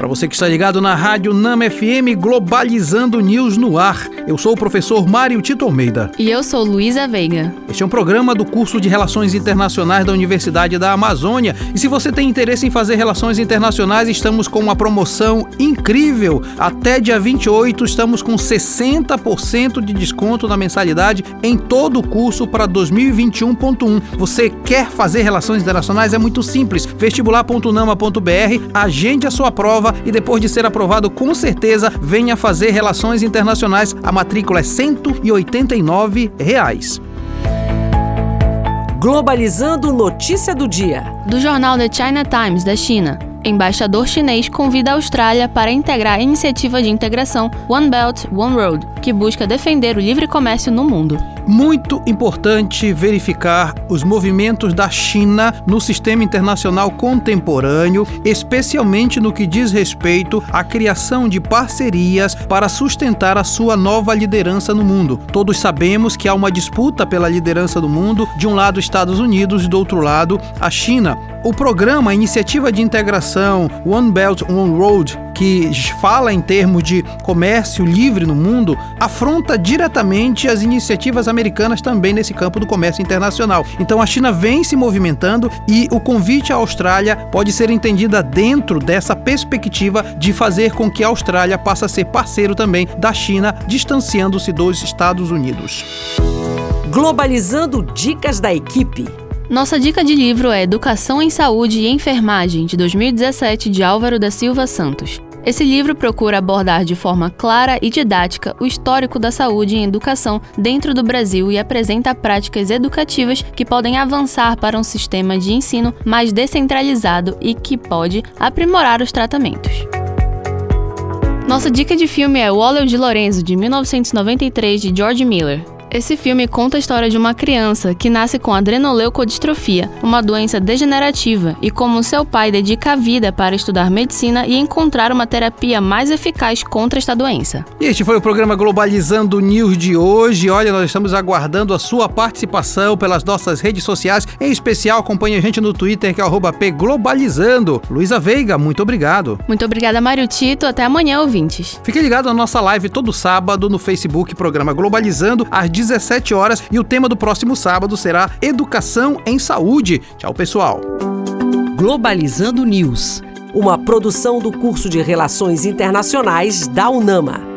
Para você que está ligado na rádio Nama FM Globalizando News no ar, eu sou o professor Mário Tito Almeida. E eu sou Luísa Veiga. Este é um programa do curso de Relações Internacionais da Universidade da Amazônia. E se você tem interesse em fazer relações internacionais, estamos com uma promoção incrível. Até dia 28 estamos com 60% de desconto na mensalidade em todo o curso para 2021.1. Você quer fazer relações internacionais? É muito simples. vestibular.nama.br, agende a sua prova e depois de ser aprovado, com certeza venha fazer relações internacionais. A matrícula é 189 reais. Globalizando notícia do dia. Do jornal The China Times da China. Embaixador chinês convida a Austrália para integrar a iniciativa de integração One Belt, One Road, que busca defender o livre comércio no mundo. Muito importante verificar os movimentos da China no sistema internacional contemporâneo, especialmente no que diz respeito à criação de parcerias para sustentar a sua nova liderança no mundo. Todos sabemos que há uma disputa pela liderança do mundo, de um lado Estados Unidos e do outro lado a China. O programa, iniciativa de integração One Belt One Road, que fala em termos de comércio livre no mundo, afronta diretamente as iniciativas americanas também nesse campo do comércio internacional. Então a China vem se movimentando e o convite à Austrália pode ser entendida dentro dessa perspectiva de fazer com que a Austrália passe a ser parceiro também da China, distanciando-se dos Estados Unidos. Globalizando dicas da equipe. Nossa dica de livro é Educação em Saúde e Enfermagem, de 2017, de Álvaro da Silva Santos. Esse livro procura abordar de forma clara e didática o histórico da saúde em educação dentro do Brasil e apresenta práticas educativas que podem avançar para um sistema de ensino mais descentralizado e que pode aprimorar os tratamentos. Nossa dica de filme é O Óleo de Lorenzo, de 1993, de George Miller. Esse filme conta a história de uma criança que nasce com adrenoleucodistrofia, uma doença degenerativa, e como seu pai dedica a vida para estudar medicina e encontrar uma terapia mais eficaz contra esta doença. E este foi o programa Globalizando News de hoje. Olha, nós estamos aguardando a sua participação pelas nossas redes sociais. Em especial, acompanhe a gente no Twitter, que é pglobalizando. Luísa Veiga, muito obrigado. Muito obrigada, Mário Tito. Até amanhã, ouvintes. Fique ligado na nossa live todo sábado no Facebook, programa Globalizando, às 17 horas e o tema do próximo sábado será Educação em Saúde. Tchau, pessoal. Globalizando News, uma produção do curso de Relações Internacionais da UNAMA.